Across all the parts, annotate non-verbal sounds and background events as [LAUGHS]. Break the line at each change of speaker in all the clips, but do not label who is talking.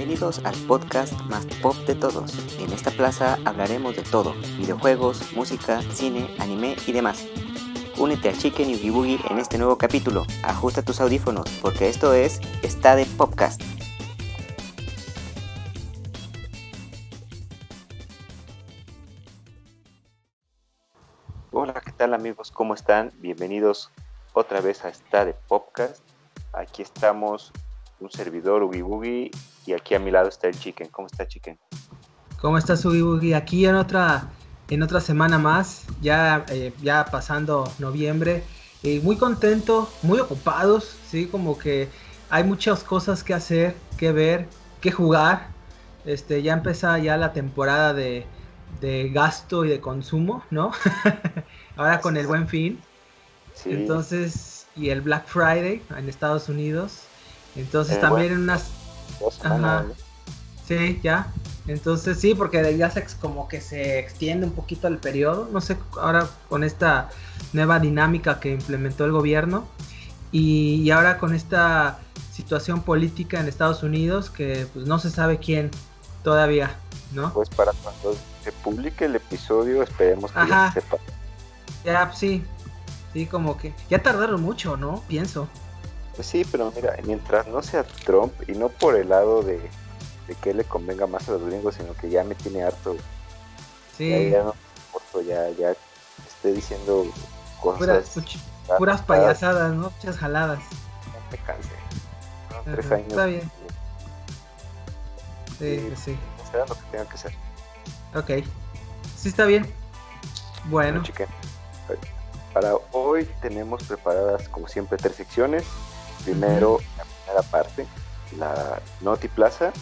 Bienvenidos al podcast más pop de todos. En esta plaza hablaremos de todo, videojuegos, música, cine, anime y demás. Únete a Chicken y Oogie Boogie en este nuevo capítulo. Ajusta tus audífonos porque esto es Está de Popcast. Hola, ¿qué tal amigos? ¿Cómo están? Bienvenidos otra vez a Está de Popcast. Aquí estamos un servidor Oogie Boogie y aquí a mi lado está el Chicken. ¿Cómo está Chicken?
¿Cómo Boogie? Aquí en otra, en otra semana más, ya, eh, ya pasando noviembre. Eh, muy contento, muy ocupados, ¿sí? Como que hay muchas cosas que hacer, que ver, que jugar. Este, ya empezó ya la temporada de, de gasto y de consumo, ¿no? [LAUGHS] Ahora con el buen fin. Sí. Entonces, y el Black Friday en Estados Unidos. Entonces
Eh,
también
bueno.
en unas...
Dos semanas,
Ajá.
¿no?
Sí, ya. Entonces sí, porque ya se como que se extiende un poquito el periodo. No sé, ahora con esta nueva dinámica que implementó el gobierno. Y, y ahora con esta situación política en Estados Unidos que pues no se sabe quién todavía, ¿no?
Pues para cuando se publique el episodio, esperemos que ya
Ajá.
se sepa.
Ya, sí. Sí, como que ya tardaron mucho, ¿no? Pienso.
Pues sí, pero mira, mientras no sea Trump y no por el lado de, de que le convenga más a los gringos, sino que ya me tiene harto.
Sí.
Ya, ya no soporto, ya, ya esté diciendo cosas.
puras payasadas, ¿no? Muchas jaladas.
No me.
Ajá,
Tres años.
está bien. Sí,
Sí.
pues sí.
Será lo que tenga que ser.
Ok. Sí, está bien. Bueno.
chicken. Para hoy tenemos preparadas, como siempre, tres secciones. Primero, la primera parte, la Noti Plaza.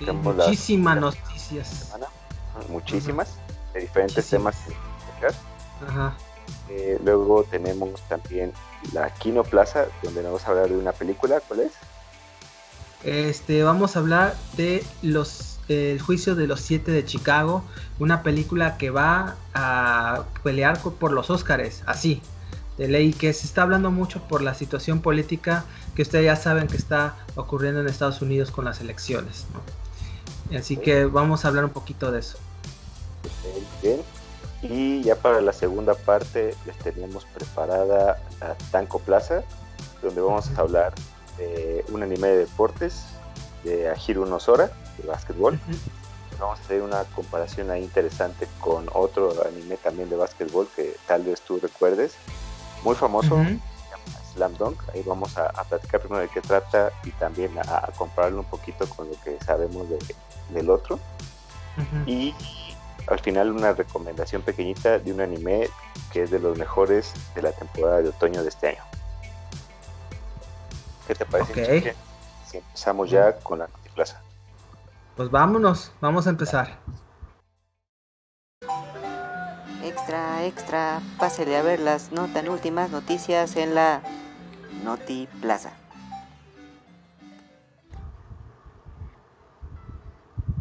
la
muchísimas noticias.
semana, muchísimas, de diferentes
Muchísimas.
temas.
Ajá.
Eh, luego tenemos también la Kino Plaza, donde vamos a hablar de una película. ¿Cuál es?
Este, vamos a hablar de los eh, el juicio de los siete de Chicago, una película que va a pelear por los Óscares, así, de ley, que se está hablando mucho por la situación política que ustedes ya saben que está ocurriendo en Estados Unidos con las elecciones, ¿no? Así que vamos a hablar un poquito de eso.
Bien. Y ya para la segunda parte les tenemos preparada la Tanco Plaza, donde vamos a hablar de un anime de deportes, de Ahiru no Sora, de básquetbol. Vamos a hacer una comparación ahí interesante con otro anime también de básquetbol que tal vez tú recuerdes, muy famoso, se llama Slam Dunk. Ahí vamos a, a platicar primero de qué trata y también a, a compararlo un poquito con lo que sabemos de- del otro. Y al final una recomendación pequeñita de un anime que es de los mejores de la temporada de otoño de este año. ¿Qué te parece?
Ok.
Chique? Si empezamos ya con la Plaza.
Pues vámonos, vamos a empezar.
Extra, extra, pásele a ver las no tan últimas noticias en la Noti Plaza.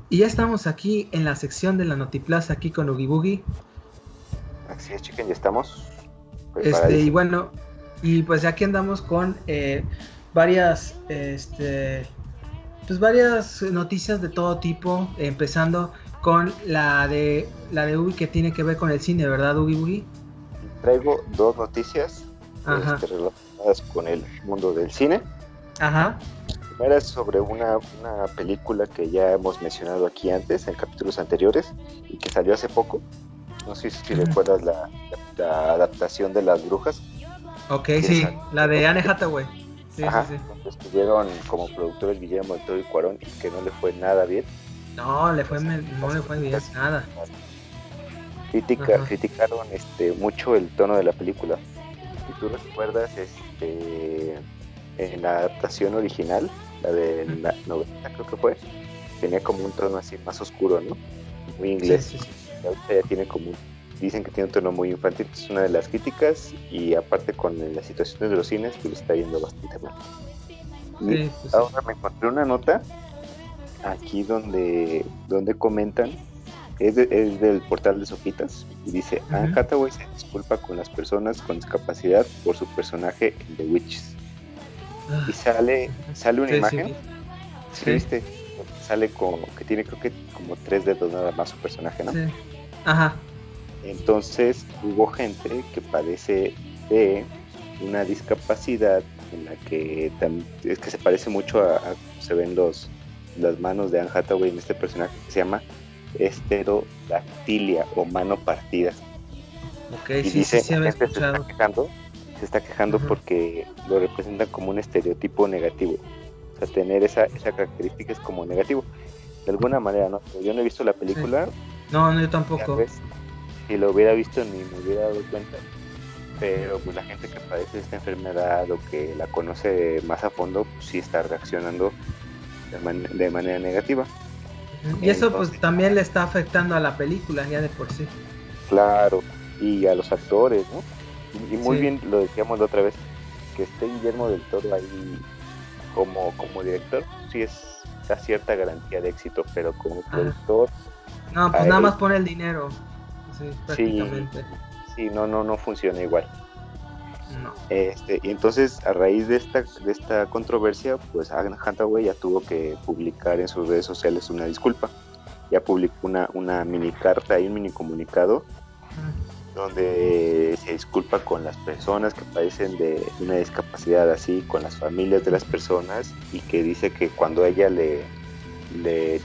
Y ya estamos aquí en la sección de la Notiplaza, aquí con Boogie.
Así es, chicken, ya estamos.
Este, y bueno, y pues aquí andamos con eh, varias, este, pues varias noticias de todo tipo, empezando con la de la de Ubi que tiene que ver con el cine, ¿verdad, Ubi Boogie?
Traigo dos noticias este, relacionadas con el mundo del cine.
Ajá.
La primera es sobre una, una película que ya hemos mencionado aquí antes, en capítulos anteriores, y que salió hace poco. No sé si recuerdas la, la adaptación de Las Brujas.
Ok,
Sí, exacto.
la de Anne Hathaway. Sí,
Ajá,
sí, sí.
estuvieron como productores Guillermo del Toro y Cuarón, y que no le fue nada bien.
No, le fue, me- no le fue bien nada.
Critica,
Ajá.
criticaron este, mucho el tono de la película. Si tú recuerdas, este, en la adaptación original, la de la 90 creo que fue, tenía como un tono así más oscuro, ¿no? Muy inglés.
sí,
ahorita ya tiene como dicen que tiene un tono muy infantil, es una de las críticas y aparte con las situaciones de los cines pues le está yendo bastante mal. Y
pues, sí.
ahora me encontré una nota aquí donde, donde comentan, es, de- es del portal de Sopitas, y dice, Anne
Ujú.
Hathaway se disculpa con las personas con discapacidad por su personaje en The Witches.
Ah,
Y sale, sale una
sí,
imagen,
sí.
¿sí
Sí.
viste? sale como que tiene creo que como tres dedos nada más su personaje, ¿no? Sí.
Ajá.
Entonces hubo gente que padece de una discapacidad en la que es que se parece mucho a, se ven los las manos de Anne Hathaway en este personaje que se llama esterodactilia o mano partida.
Ok, y sí, dice, sí, se, está
quejando, se está quejando porque lo representan como un estereotipo negativo. O sea, tener esa, esa característica es como negativo. De alguna manera, ¿no? Yo no he visto la película.
No, no, yo tampoco.
Si lo hubiera visto ni me hubiera dado cuenta. Pero pues la gente que padece esta enfermedad o que la conoce más a fondo, pues sí está reaccionando de, manera negativa.
Y eso pues también le está afectando a la película ya de por sí.
Claro, y a los actores, ¿no? Y, muy bien lo decíamos la otra vez, que esté Guillermo del Toro ahí como, como director, sí es da cierta garantía de éxito, pero como productor...
No, pues nada más pone el dinero, sí, prácticamente.
Sí, no, no, no funciona igual. Este, y entonces, a raíz de esta, de esta controversia, pues Anne Hathaway ya tuvo que publicar en sus redes sociales una disculpa. Ya publicó una, una mini carta y un mini comunicado donde se disculpa con las personas que padecen de una discapacidad así, con las familias de las personas y que dice que cuando ella le, le,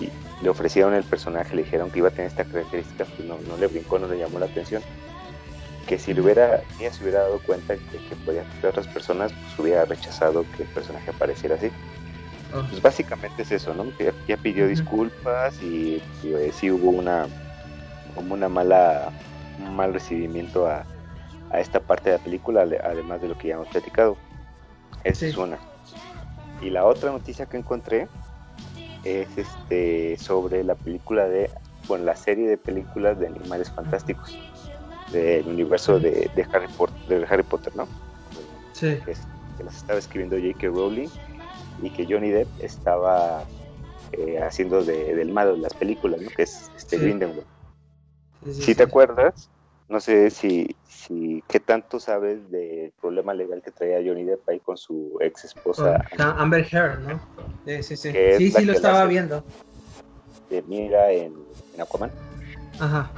ofrecieron el personaje, le dijeron que iba a tener esta característica, pues no, no le brincó, no le llamó la atención que si le hubiera, ella se hubiera dado cuenta de que podía afectar a otras personas, pues hubiera rechazado que el personaje apareciera así. Ah. Pues básicamente es eso, ¿no? Que ya, pidió disculpas y, eh, sí hubo una como una mala un mal recibimiento a, a, esta parte de la película, además de lo que ya hemos platicado. Esa es una. Y la otra noticia que encontré es este sobre la película de, bueno, la serie de películas de animales fantásticos del universo de, Harry Potter, de Harry Potter, ¿no?
Sí.
Que, las estaba escribiendo J.K. Rowling y que Johnny Depp estaba eh, haciendo de, del malo de las películas, ¿no? Que es este Grindelwald. si te acuerdas, no sé si, si qué tanto sabes del problema legal que traía Johnny Depp ahí con su ex esposa.
Amber Heard, ¿no? Sí, sí, sí. Sí, sí, lo estaba viendo.
De Mira en, en Aquaman.
Ajá.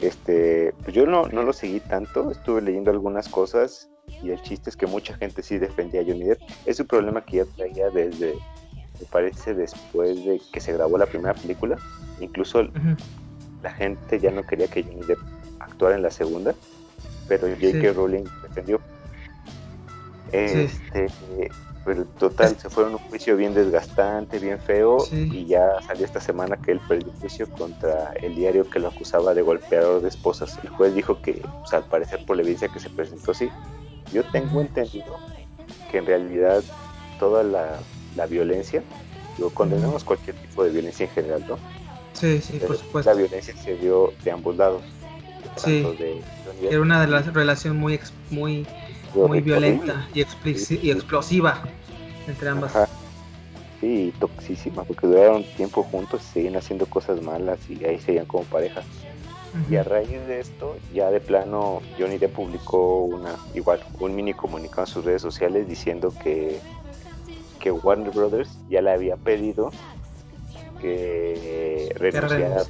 Este, pues yo no, no lo seguí tanto, estuve leyendo algunas cosas y el chiste es que mucha gente sí defendía a Johnny Depp. Es un problema que ya traía desde, me parece, después de que se grabó la primera película. Incluso la gente ya no quería que Johnny Depp actuara en la segunda, pero J.K. Rowling defendió. Este, pero total, se fueron un juicio bien desgastante, bien feo, y ya salió esta semana que él perdió juicio contra el diario que lo acusaba de golpeador de esposas. El juez dijo que, pues, al parecer por la evidencia que se presentó, sí. Yo tengo entendido que en realidad toda la, la violencia, lo condenamos cualquier tipo de violencia en general, ¿no?
Sí, sí, por supuesto.
La violencia se dio de ambos lados.
Sí, era una de las relaciones muy, muy muy violenta y, y, explosiva entre ambas.
Sí, toxísima, porque duraron tiempo juntos y siguen haciendo cosas malas y ahí seguían como pareja. Y a raíz de esto, ya de plano, Johnny Depp publicó una, igual, un mini comunicado en sus redes sociales diciendo que, que Warner Brothers ya le había pedido que renunciara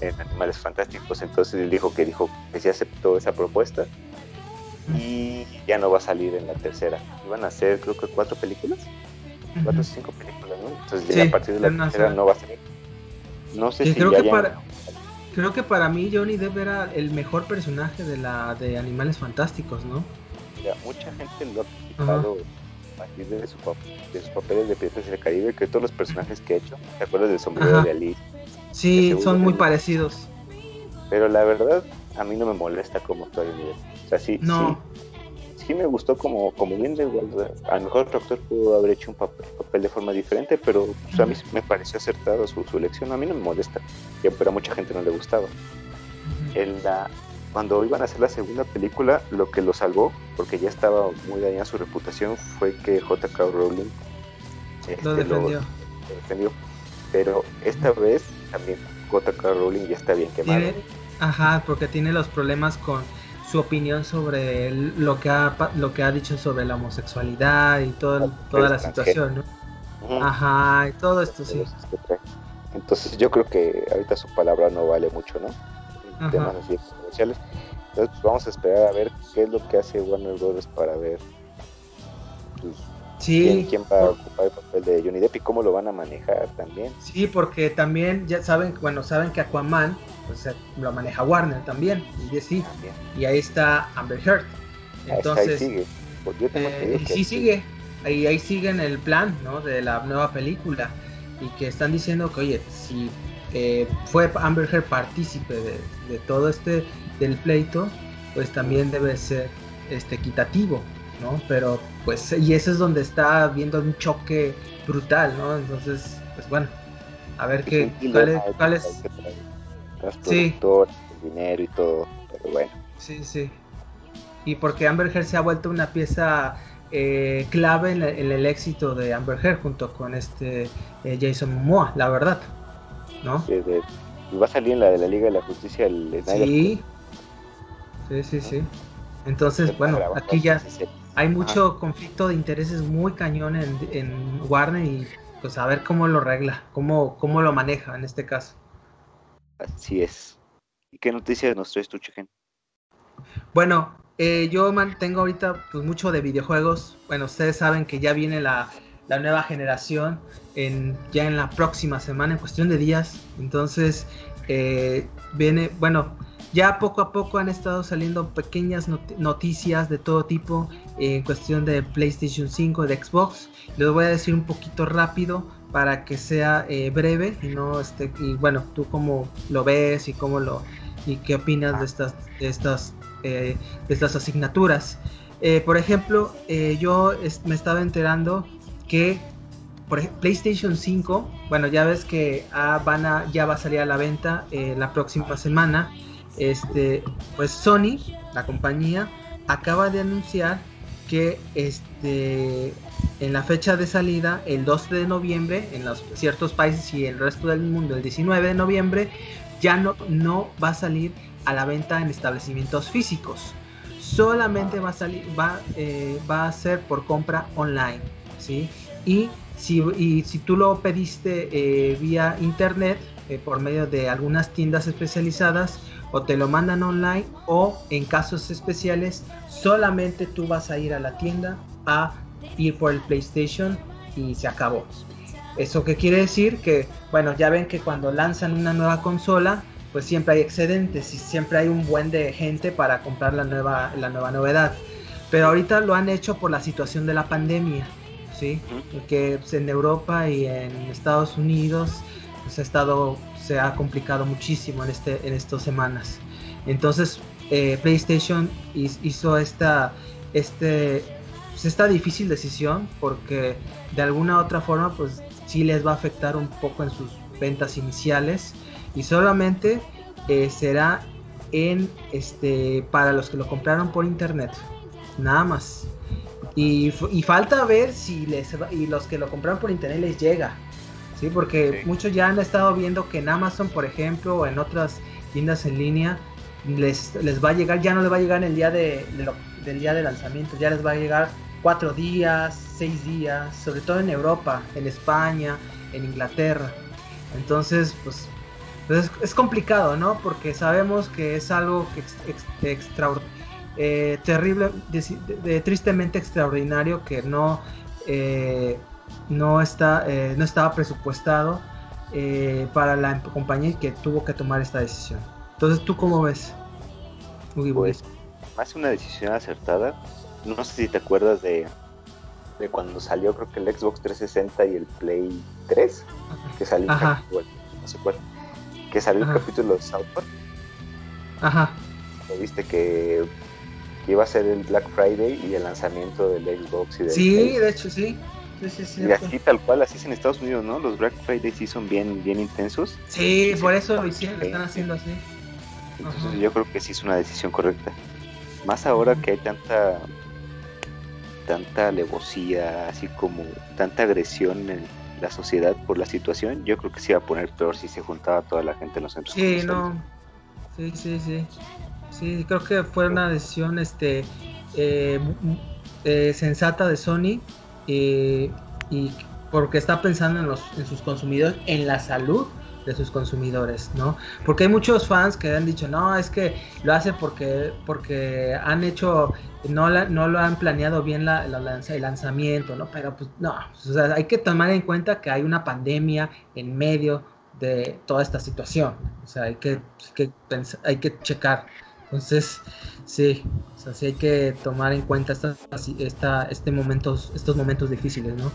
en Animales Fantásticos. Entonces él dijo que dijo que sí aceptó esa propuesta. Y ya no va a salir en la tercera. Iban a ser creo que cuatro películas, cuatro o cinco películas, ¿no? Entonces ya a partir de la tercera no va a salir. No sé si
creo que para creo que para mí Johnny Depp era el mejor personaje de la de Animales Fantásticos, ¿no?
Mira, mucha gente lo ha criticado a partir de, su, de sus papeles de Piratas del Caribe, que todos los personajes que ha hecho, ¿te acuerdas del sombrero de Alice?
Sí, son muy parecidos.
Pero la verdad, a mí no me molesta como actúa Johnny Depp. O sea, sí, no. sí, me gustó como, como bien A lo mejor el actor pudo haber hecho un papel, de forma diferente, pero pues, a mí me pareció acertado su, su, elección. A mí no me molesta, pero a mucha gente no le gustaba. En la, cuando iban a hacer la segunda película, lo que lo salvó, porque ya estaba muy dañada su reputación, fue que J.K. Rowling
este, lo, defendió.
defendió. Pero esta vez también J.K. Rowling ya está bien quemado.
Ajá, porque tiene los problemas con su opinión sobre lo que ha lo que ha dicho sobre la homosexualidad y todo, toda la situación, ¿no? Ajá, y todo esto sí.
Entonces yo creo que ahorita su palabra no vale mucho, ¿no? En temas así comerciales. Entonces pues, vamos a esperar a ver qué es lo que hace Warner Bros. para ver pues,
sí.
quién, va a ocupar el papel de Johnny Depp y cómo lo van a manejar también.
Sí, porque también ya saben, bueno, saben que Aquaman pues, lo maneja Warner también, y sí, y ahí está Amber Heard. Entonces, ahí sigue. Pues eh, sí sigue, ahí, ahí sigue en el plan ¿no? de la nueva película y que están diciendo que, oye, si eh, fue Amber Heard partícipe de, todo este del pleito, pues también debe ser este equitativo, ¿no? Pero pues y eso es donde está viendo un choque brutal, ¿no? Entonces, pues bueno, a ver qué cuál es,
sí. dinero y todo, pero bueno.
Sí, sí. Y porque Amber Heard se ha vuelto una pieza eh, clave en, el éxito de Amber Heard junto con este eh, Jason Momoa, la verdad, ¿no?
y va a salir en la de la Liga de la Justicia el
Sí, sí, sí, sí. Entonces, bueno, aquí ya hay mucho conflicto de intereses muy cañón en, en, Warner y pues a ver cómo lo regla, cómo, cómo lo maneja en este caso.
Así es. ¿Y qué noticias nos traes tú, Chicken?
Bueno, eh, yo mantengo ahorita pues, mucho de videojuegos. Bueno, ustedes saben que ya viene la, nueva generación en, ya en la próxima semana, en cuestión de días. Entonces, eh, viene, bueno, ya poco a poco han estado saliendo pequeñas noticias de todo tipo en cuestión de PlayStation 5, de Xbox. Les voy a decir un poquito rápido para que sea eh, breve y no este y bueno, tú cómo lo ves y cómo lo y qué opinas de estas de estas eh, de estas asignaturas. Eh, por ejemplo, yo me estaba enterando que por PlayStation 5, bueno, ya ves que ah, van a, ya va a salir a la venta la próxima semana. Este, pues Sony, la compañía, acaba de anunciar que este, en la fecha de salida, el 12 de noviembre, en los ciertos países y el resto del mundo, el 19 de noviembre, ya no, no va a salir a la venta en establecimientos físicos. Solamente va a salir, va, eh, va a ser por compra online, ¿sí? Y si, y si tú lo pediste eh, vía internet, eh, por medio de algunas tiendas especializadas, o te lo mandan online, o en casos especiales, solamente tú vas a ir a la tienda a ir por el PlayStation y se acabó. ¿Eso qué quiere decir? Que, bueno, ya ven que cuando lanzan una nueva consola, pues siempre hay excedentes y siempre hay un buen de gente para comprar la nueva, la nueva novedad. Pero ahorita lo han hecho por la situación de la pandemia, ¿sí? Porque pues, en Europa y en Estados Unidos pues, ha estado, se ha complicado muchísimo en, este, en estas semanas. Entonces eh, PlayStation hizo esta, este, pues, esta difícil decisión porque de alguna u otra forma pues sí les va a afectar un poco en sus ventas iniciales. Y solamente eh, será en este para los que lo compraron por internet nada más. Y, falta ver si les y los que lo compraron por internet les llega sí porque muchos ya han estado viendo que en Amazon por ejemplo o en otras tiendas en línea les, les va a llegar ya no les va a llegar en el día de, del día de lanzamiento ya les va a llegar cuatro días seis días sobre todo en Europa en España en Inglaterra entonces pues entonces es complicado, ¿no? Porque sabemos que es algo que extra, eh, terrible, tristemente extraordinario que no, eh, no, está, eh, no estaba presupuestado para la compañía y que tuvo que tomar esta decisión. Entonces, ¿tú cómo ves?
pues, más una decisión acertada. No sé si te acuerdas de, de cuando salió, creo que el Xbox 360 y el Play 3, que salió, no sé cuál que salió el capítulo de South Park.
Ajá.
viste que, iba a ser el Black Friday y el lanzamiento del Xbox y del
Sí, de hecho sí.
y así tal cual, así es en Estados Unidos, ¿no? Los Black Friday sí son bien, bien intensos.
Sí, por eso lo hicieron, lo están haciendo así.
Entonces yo creo que sí es una decisión correcta. Más ahora que hay tanta tanta alevosía, así como tanta agresión en, la sociedad por la situación, yo creo que se iba a poner peor si se juntaba toda la gente en los centros.
Sí, no. Sí, sí, sí. Sí, creo que fue una decisión este eh, eh, sensata de Sony eh, y porque está pensando en, los, en sus consumidores, en la salud de sus consumidores, ¿no? Porque hay muchos fans que han dicho, no, es que lo hace porque, porque han hecho, no, no lo han planeado bien la, el lanzamiento, ¿no? Pero pues no, o sea, hay que tomar en cuenta que hay una pandemia en medio de toda esta situación, o sea, hay que, que hay que checar. Entonces, sí, o sea, sí hay que tomar en cuenta esta, esta, este momentos, estos momentos difíciles, ¿no?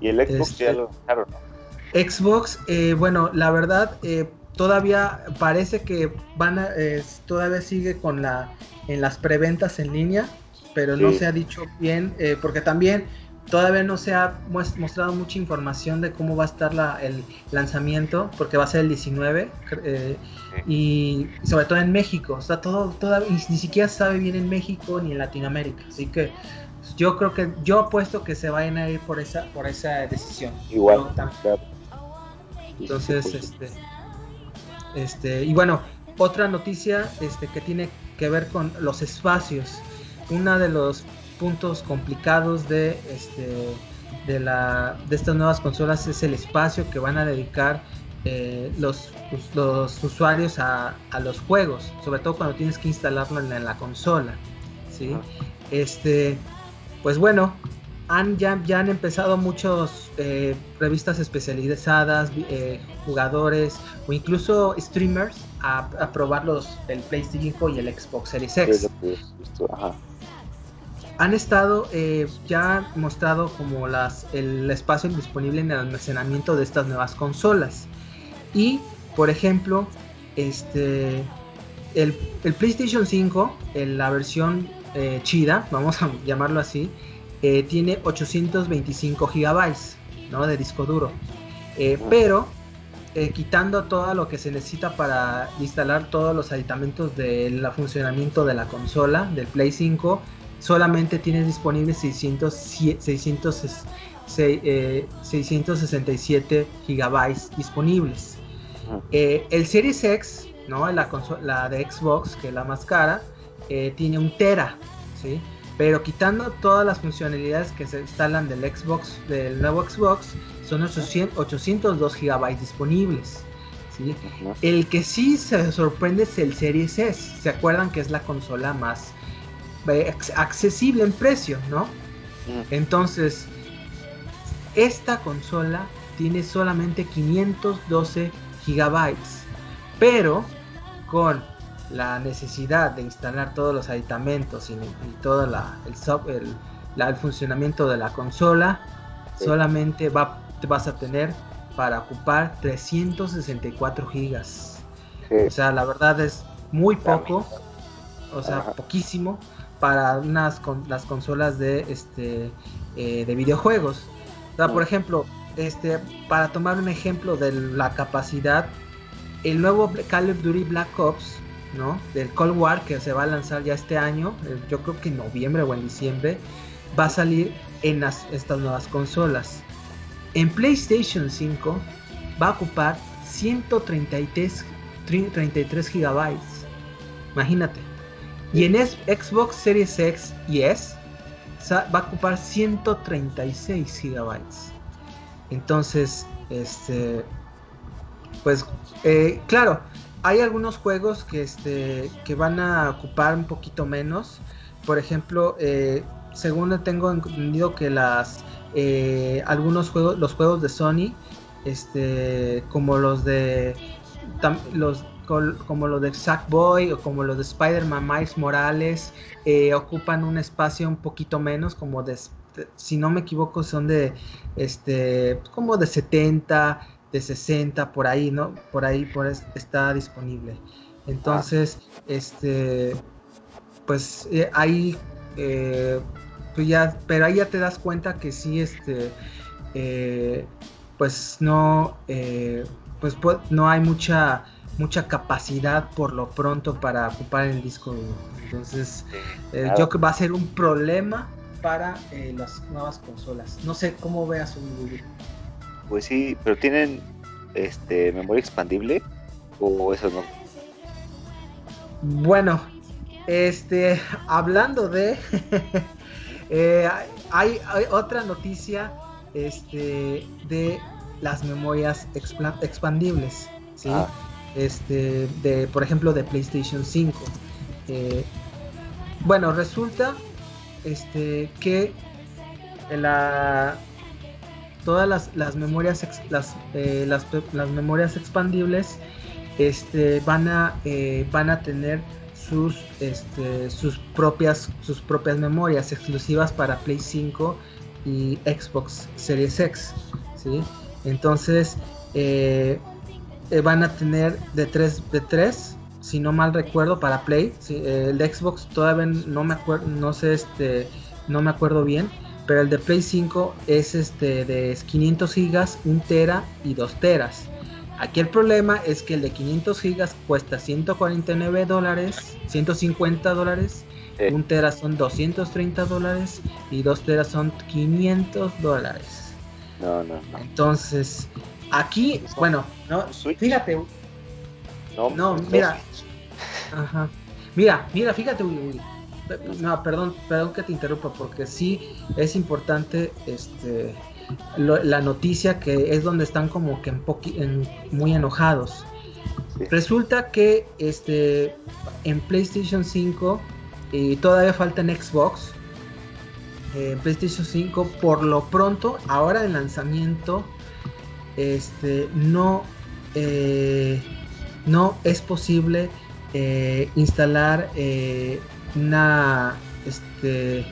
Y el Xbox ya este, lo ¿no?
Xbox, eh, bueno, la verdad, eh, todavía parece que van a, todavía sigue con la, en las preventas en línea, pero no se ha dicho bien, eh, porque también todavía no se ha mostrado mucha información de cómo va a estar la, el lanzamiento, porque va a ser el 19, y sobre todo en México, o sea, todo, ni siquiera sabe bien en México ni en Latinoamérica, así que yo creo que yo apuesto que se vayan a ir por esa por esa decisión.
Igual.
Entonces, este, este, y bueno, otra noticia este, que tiene que ver con los espacios. Uno de los puntos complicados de, este, de, la, de estas nuevas consolas es el espacio que van a dedicar eh, los, los, usuarios a, a, los juegos, sobre todo cuando tienes que instalarlo en la, consola. ¿sí? Este, pues bueno, han, ya, ya han empezado muchos eh, revistas especializadas, eh, jugadores o incluso streamers a, probar los el PlayStation 5 y el Xbox Series X. Han estado eh, ya mostrado como las, el espacio disponible en el almacenamiento de estas nuevas consolas. Y, por ejemplo, este, el, el PlayStation 5, en la versión chida, vamos a llamarlo así, eh, tiene 825 gigabytes ¿no? de disco duro. Eh, pero eh, quitando todo lo que se necesita para instalar todos los aditamentos del funcionamiento de la consola, del Play 5, solamente tiene disponibles 600, 667 gigabytes disponibles. el Series X, ¿no? la, la de Xbox, que es la más cara, tiene un tera. ¿sí? Pero quitando todas las funcionalidades que se instalan del Xbox, del nuevo Xbox, son 802 GB disponibles. ¿sí? El que sí se sorprende es el Series S. ¿Se acuerdan que es la consola más eh, accesible en precio, no? Entonces, esta consola tiene solamente 512 GB. Pero con la necesidad de instalar todos los aditamentos y, todo la, el, el, funcionamiento de la consola, solamente va, te vas a tener para ocupar 364 gigas. O sea, la verdad es muy poco, o sea, poquísimo para unas con, las consolas de este eh, de videojuegos. O sea, por ejemplo, este para tomar un ejemplo de la capacidad, el nuevo Call of Duty Black Ops del Cold War que se va a lanzar ya este año, eh, yo creo que en noviembre o en diciembre, va a salir en estas nuevas consolas. En PlayStation 5 va a ocupar 133 33 gigabytes. Imagínate. Y en Xbox Series X y S va a ocupar 136 gigabytes. Entonces, este, pues, eh, claro, hay algunos juegos que, este, que van a ocupar un poquito menos. Por ejemplo, eh, según tengo entendido que las eh, algunos juegos, los juegos de Sony, este, como los de los como los de Sackboy o como los de Spider-Man Miles Morales, eh, ocupan un espacio un poquito menos, como de, si no me equivoco, son de este como de 70 de 60 por ahí, ¿no? Por ahí por está disponible. Entonces, este, pues eh, ahí, eh, pues ya, pero ahí ya te das cuenta que sí, este, eh, pues no, pues, no hay mucha mucha capacidad por lo pronto para ocupar el disco Entonces, yo creo que va a ser un problema para las nuevas consolas. No sé cómo veas un Google.
Pues sí, pero tienen este memoria expandible o eso no.
Bueno, este, hablando de, [LAUGHS] eh, hay, otra noticia este, de las memorias expandibles, ¿sí? Ah. Este, de, por ejemplo, de PlayStation 5. Eh, bueno, resulta este, que la, todas las, memorias las, eh, las, las, memorias expandibles este, van, a, eh, van a tener sus, este, sus, propias, sus propias memorias exclusivas para Play 5 y Xbox Series X. ¿sí? Entonces eh, van a tener de 3, de 3 si no mal recuerdo, para Play. el de Xbox todavía no me acuerdo, no sé, este, no me acuerdo bien. Pero el de Play 5 es este de 500 gigas, 1 tera y 2 teras. Aquí el problema es que el de 500 gigas cuesta 149 dólares, 150 dólares. 1 tera son 230 dólares y 2 teras son 500 dólares.
No, no, no.
Entonces, aquí, bueno, no, fíjate, no, mira. Ajá. Mira, mira, fíjate, No, perdón, perdón que te interrumpa, porque sí es importante este la noticia que es donde están como que en, muy enojados. Resulta que este en PlayStation 5 y todavía falta en Xbox. En PlayStation 5 por lo pronto, ahora en lanzamiento, este no eh, no es posible eh, instalar eh, una este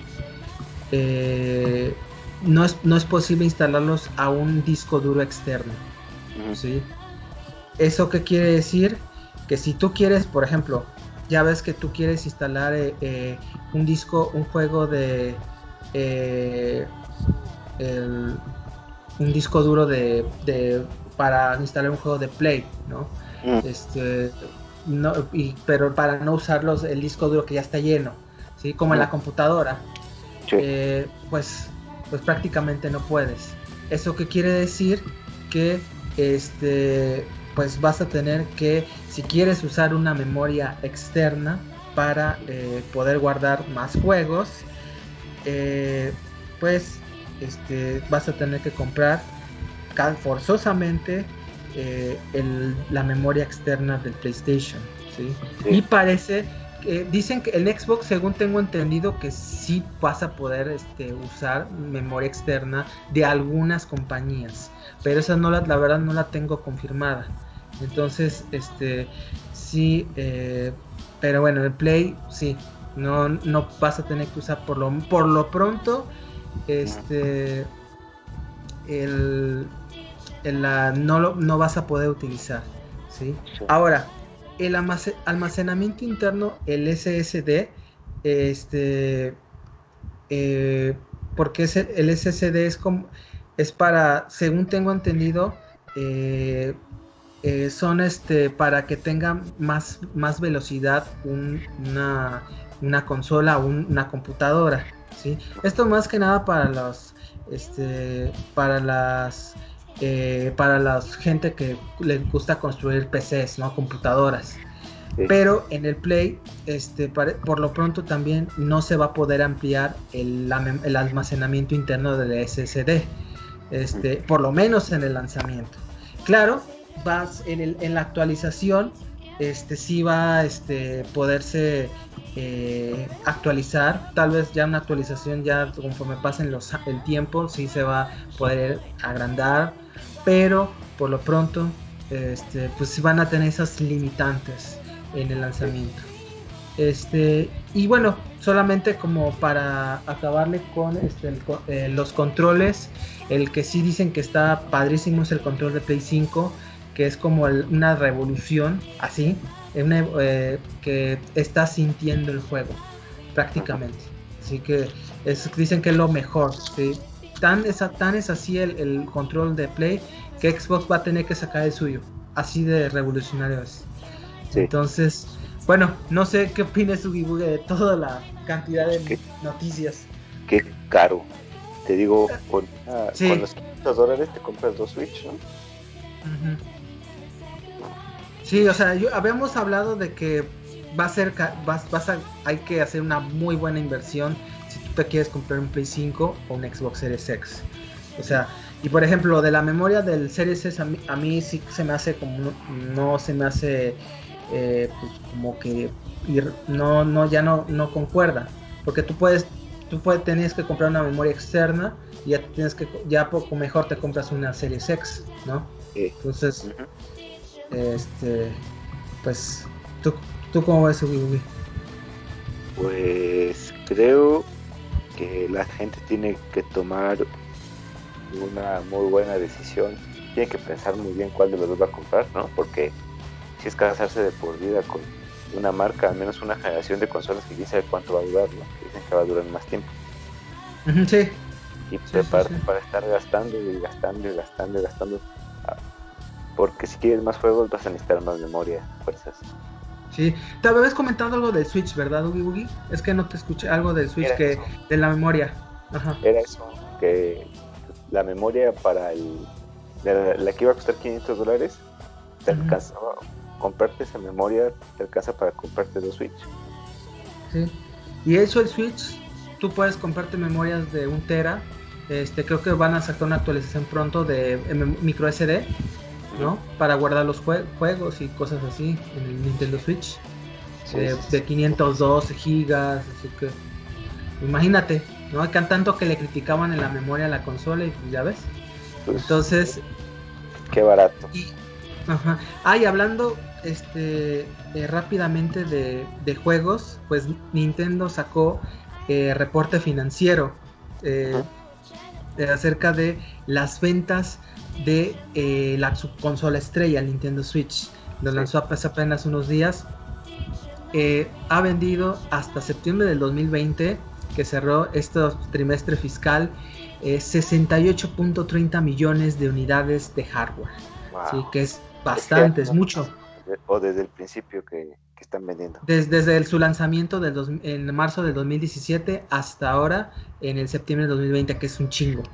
eh, no, es, no es posible instalarlos a un disco duro externo ¿sí? eso qué quiere decir que si tú quieres por ejemplo ya ves que tú quieres instalar un disco un juego de un disco duro de, de, para instalar un juego de play no Mm. Este, no, pero para no usarlos el disco duro que ya está lleno, ¿sí? como en la computadora, eh, pues, pues prácticamente no puedes. ¿Eso qué quiere decir? Que este, pues vas a tener que, si quieres usar una memoria externa para eh, poder guardar más juegos, eh, pues este, vas a tener que comprar forzosamente eh, la memoria externa del PlayStation. Y parece que dicen que el Xbox, según tengo entendido, que sí vas a poder este, usar memoria externa de algunas compañías. Pero esa no la, la verdad no la tengo confirmada. Entonces, este, sí, eh, pero bueno, el Play, sí, no, no vas a tener que usar por lo, por lo pronto, este, el, la, no, lo, no vas a poder utilizar. ¿sí? Ahora, el almacenamiento interno, el SSD, este, eh, porque es el, SSD es como, es para, según tengo entendido, eh, eh, son este para que tenga más, más velocidad una, una, consola o una computadora. ¿sí? Esto más que nada para los este, para las eh, para la gente que le gusta construir PCs, ¿no? Computadoras. Pero en el Play, este, por lo pronto también no se va a poder ampliar el, almacenamiento interno del SSD. Este, por lo menos en el lanzamiento. Claro, vas en, la actualización, este sí va a este, poderse eh, actualizar. Tal vez ya una actualización ya conforme pasen los, el tiempo, sí se va a poder agrandar pero por lo pronto este, pues van a tener esas limitantes en el lanzamiento. Este, y bueno, solamente como para acabarle con este, eh, los controles, el que sí dicen que está padrísimo es el control de Play 5, que es como una revolución, así, eh, que está sintiendo el juego, prácticamente. Así que dicen que es lo mejor, ¿sí? Tan es, tan es así el, control de Play que Xbox va a tener que sacar el suyo. Así de revolucionario es. Entonces, bueno, no sé qué opina Sugibuge de toda la cantidad de noticias.
Qué caro. Te digo, con, los 500 dólares te compras dos Switch, ¿no?
Sí, o sea, yo, habíamos hablado de que va a ser, vas, vas a, hay que hacer una muy buena inversión te quieres comprar un Play 5 o un Xbox Series X. O sea, y por ejemplo, de la memoria del Series S, a mí, sí se me hace como, no, se me hace eh, pues como que ir, no, no, ya no, no concuerda. Porque tú puedes, tú puedes, tenías que comprar una memoria externa y ya tienes que, ya poco mejor te compras una Series X, ¿no? Entonces, este, pues, ¿tú, ¿tú cómo ves, Ubi?
Pues creo que la gente tiene que tomar una muy buena decisión. Tiene que pensar muy bien cuál de los dos va a comprar, ¿no? Porque si es casarse de por vida con una marca, al menos una generación de consolas que quién sabe cuánto va a durar, ¿no? Que dicen que va a durar más tiempo.
Sí.
Y pues para, estar gastando y gastando y gastando y gastando. Ah, porque si quieres más juegos vas a necesitar más memoria, fuerzas.
Sí, te habías comentado algo del Switch, ¿verdad, Ugi Ugi? Es que no te escuché algo del Switch que de la memoria.
Ajá. Era eso, que la memoria para el la, que iba a costar 500 dólares te alcanza comprarte esa memoria te alcanza para comprarte dos Switch.
Sí. Y eso el Switch, tú puedes comprarte memorias de un tera. Este, creo que van a sacar una actualización pronto de micro SD ¿no? Para guardar los juegos y cosas así en el Nintendo Switch. de 512 gigas, así que imagínate, ¿no? Que tanto que le criticaban en la memoria a la consola y pues ya ves. Pues, Entonces...
Qué barato.
Y, ajá. Ah, hablando este, eh, rápidamente de, juegos, pues Nintendo sacó eh, reporte financiero eh, acerca de las ventas de eh, la consola estrella, el Nintendo Switch. Lo lanzó hace apenas unos días. Eh, ha vendido hasta septiembre del 2020, que cerró este trimestre fiscal, 68.30 eh, millones de unidades de hardware. Así que es bastante, es, mucho.
O desde el principio que, están vendiendo.
Desde, su lanzamiento del en marzo del 2017 hasta ahora, en el septiembre del 2020, que es un chingo.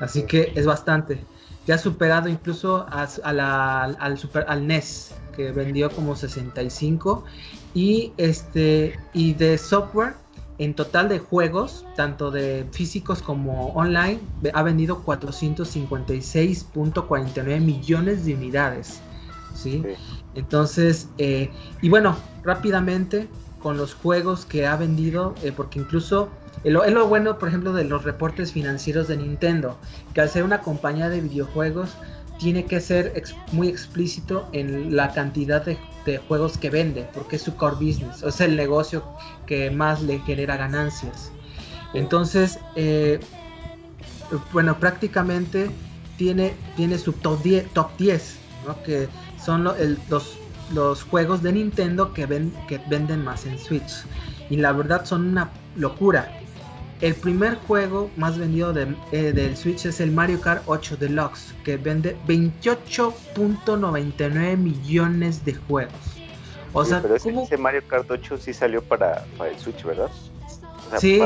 Así que es bastante ya ha superado incluso al, super, al NES, que vendió como 65. Y, este, y de software, en total de juegos, tanto de físicos como online, ha vendido 456.49 millones de unidades. ¿sí? Entonces, eh, y bueno, rápidamente con los juegos que ha vendido, eh, porque incluso es lo, bueno, por ejemplo, de los reportes financieros de Nintendo, que al ser una compañía de videojuegos tiene que ser muy explícito en la cantidad de, juegos que vende, porque es su core business, es el negocio que más le genera ganancias. Entonces, eh, bueno, prácticamente tiene, tiene su top 10, top 10 que son los, los juegos de Nintendo que, ven, que venden más en Switch. Y la verdad son una locura. El primer juego más vendido de, eh, del Switch es el Mario Kart 8 Deluxe, que vende 28.99 millones de juegos.
O sea, pero ese, Mario Kart 8 sí salió para, el Switch, ¿verdad?
sí,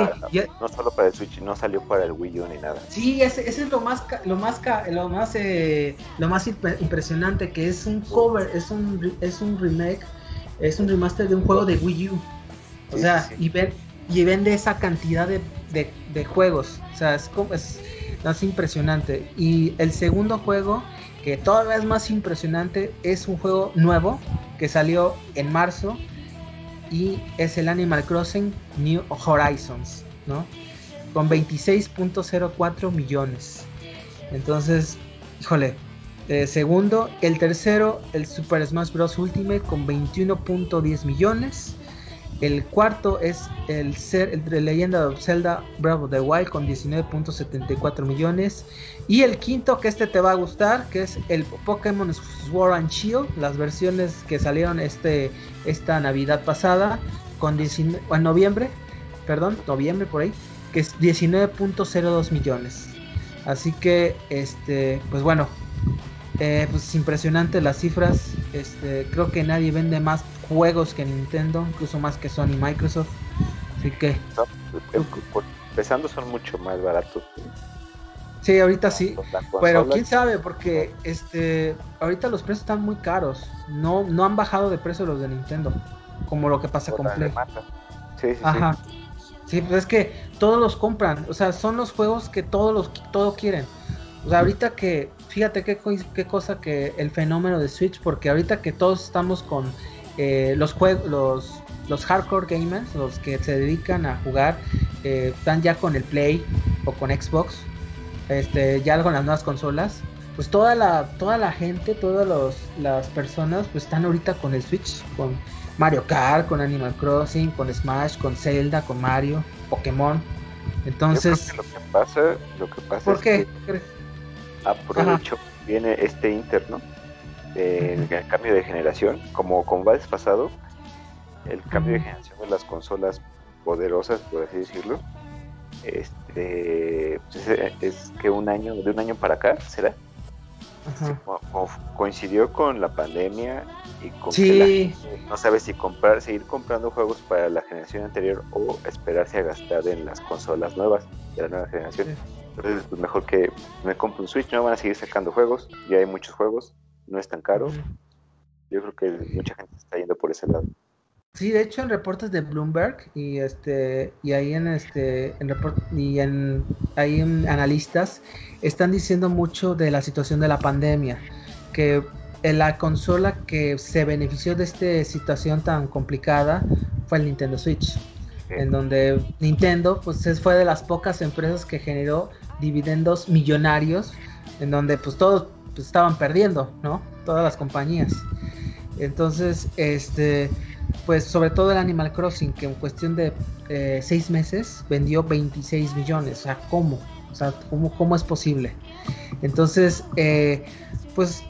no solo para el Switch, no salió para el Wii U ni nada.
Sí, ese, es lo más lo más lo más eh, lo más impresionante que es un cover, es un es un remake, es un remaster de un juego de Wii U. O sea, y ver y vende esa cantidad de de, juegos. O sea, es, es impresionante. Y el segundo juego, que todavía es más impresionante, es un juego nuevo que salió en marzo y es el Animal Crossing New Horizons, ¿no? Con 26.04 millones. Entonces, híjole, eh, segundo, el tercero, el Super Smash Bros. Ultimate con 21.10 millones. El cuarto es el ser el Leyenda de Zelda Bravo the Wild con 19.74 millones. Y el quinto, que este te va a gustar, que es el Pokémon Sword and Shield, las versiones que salieron este, esta Navidad pasada, con en noviembre, perdón, noviembre por ahí, que es 19.02 millones. Así que, este, pues bueno, eh, pues impresionante las cifras. Este, creo que nadie vende más juegos que Nintendo, incluso más que Sony y Microsoft. Así que.
empezando son mucho más baratos.
Sí, ahorita sí. Pero quién sabe, porque este ahorita los precios están muy caros. No, no han bajado de precio los de Nintendo. Como lo que pasa con Play.
Sí, sí,
Ajá. Sí. pues es que todos los compran. O sea, son los juegos que todos los todos quieren. O sea, ahorita que, fíjate qué, qué cosa que el fenómeno de Switch, porque ahorita que todos estamos con eh, los juegos, los, los hardcore gamers, los que se dedican a jugar, eh, están ya con el Play o con Xbox, este, ya con las nuevas consolas, pues toda la, toda la gente, todas las personas, pues están ahorita con el Switch, con Mario Kart, con Animal Crossing, con Smash, con Zelda, con Mario, Pokémon. Entonces,
lo que pasa, lo que pasa
¿por qué?
que aprovecho, viene este Inter, ¿no? el cambio de generación, como, como va desfasado, el cambio de generación de las consolas poderosas, por así decirlo, este pues, es, que un año, de un año para acá, ¿será? coincidió con la pandemia y con
que
no sabe si comprar, seguir comprando juegos para la generación anterior o esperarse a gastar en las consolas nuevas de la nueva generación. Entonces, pues mejor que me compre un Switch, no van a seguir sacando juegos, ya hay muchos juegos, no es tan caro. Yo creo que mucha gente está yendo por ese lado.
Sí, de hecho en reportes de Bloomberg y este y ahí en este en y en ahí en analistas están diciendo mucho de la situación de la pandemia, que la consola que se benefició de esta situación tan complicada fue el Nintendo Switch, en donde Nintendo pues fue de las pocas empresas que generó dividendos millonarios, en donde pues todos pues, estaban perdiendo, ¿no? Todas las compañías. Entonces, este pues sobre todo el Animal Crossing, que en cuestión de eh, seis meses vendió 26 millones. O sea, ¿cómo? O sea, ¿cómo, cómo es posible? Entonces, eh, pues,